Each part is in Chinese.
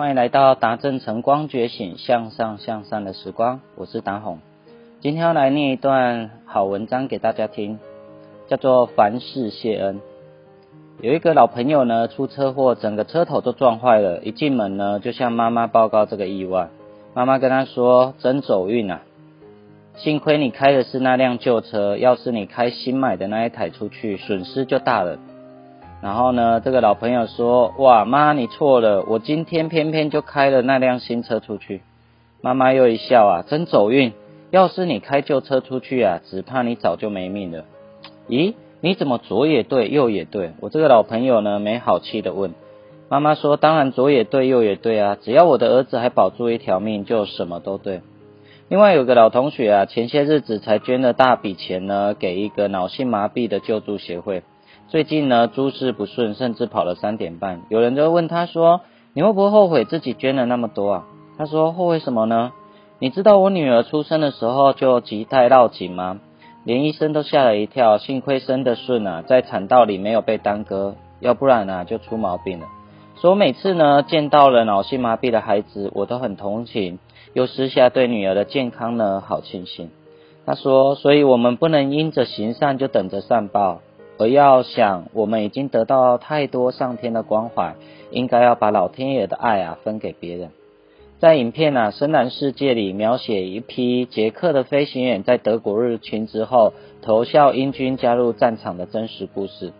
欢迎来到达正晨光觉醒向上向善的时光，我是达宏。今天要来念一段好文章给大家听，叫做凡事谢恩。有一个老朋友呢出车祸，整个车头都撞坏了，一进门呢就向妈妈报告这个意外。妈妈跟他说：“真走运啊，幸亏你开的是那辆旧车，要是你开新买的那一台出去，损失就大了。”然后呢，这个老朋友说：“哇，妈，你错了，我今天偏偏就开了那辆新车出去。”妈妈又一笑啊，真走运。要是你开旧车出去啊，只怕你早就没命了。咦，你怎么左也对，右也对？我这个老朋友呢，没好气的问。妈妈说：“当然左也对，右也对啊，只要我的儿子还保住一条命，就什么都对。”另外有个老同学啊，前些日子才捐了大笔钱呢，给一个脑性麻痹的救助协会。最近呢，诸事不顺，甚至跑了三点半。有人就问他说：“你会不会后悔自己捐了那么多啊？”他说：“后悔什么呢？你知道我女儿出生的时候就脐带绕颈吗？连医生都吓了一跳。幸亏生的顺啊，在产道里没有被耽搁，要不然呢就出毛病了。说每次呢见到了脑性麻痹的孩子，我都很同情，又私下对女儿的健康呢好庆幸。他说：所以我们不能因着行善就等着善报。”而要想，我们已经得到太多上天的关怀，应该要把老天爷的爱啊分给别人。在影片啊《深蓝世界》里描写一批捷克的飞行员在德国日军之后投效英军加入战场的真实故事。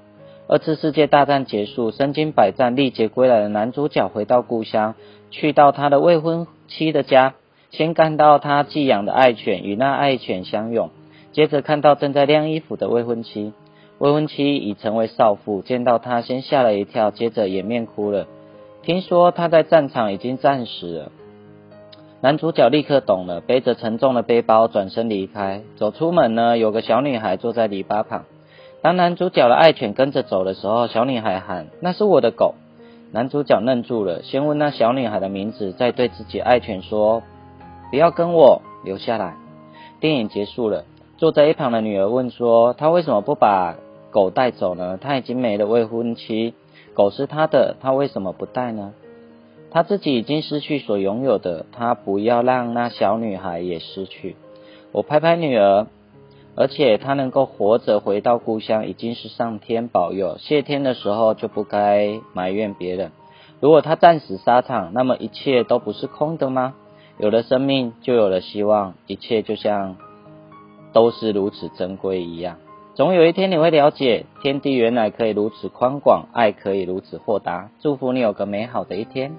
二次世界大战结束，身经百战历劫归来的男主角回到故乡，去到他的未婚妻的家，先看到他寄养的爱犬与那爱犬相拥，接着看到正在晾衣服的未婚妻。未婚妻已成为少妇，见到他先吓了一跳，接着掩面哭了。听说他在战场已经战死了。男主角立刻懂了，背着沉重的背包转身离开。走出门呢，有个小女孩坐在篱笆旁。当男主角的爱犬跟着走的时候，小女孩喊：“那是我的狗。”男主角愣住了，先问那小女孩的名字，再对自己爱犬说：“不要跟我，留下来。”电影结束了。坐在一旁的女儿问说：“他为什么不把？”狗带走呢？他已经没了未婚妻，狗是他的，他为什么不带呢？他自己已经失去所拥有的，他不要让那小女孩也失去。我拍拍女儿，而且她能够活着回到故乡，已经是上天保佑。谢天的时候就不该埋怨别人。如果他战死沙场，那么一切都不是空的吗？有了生命，就有了希望，一切就像都是如此珍贵一样。总有一天你会了解，天地原来可以如此宽广，爱可以如此豁达。祝福你有个美好的一天。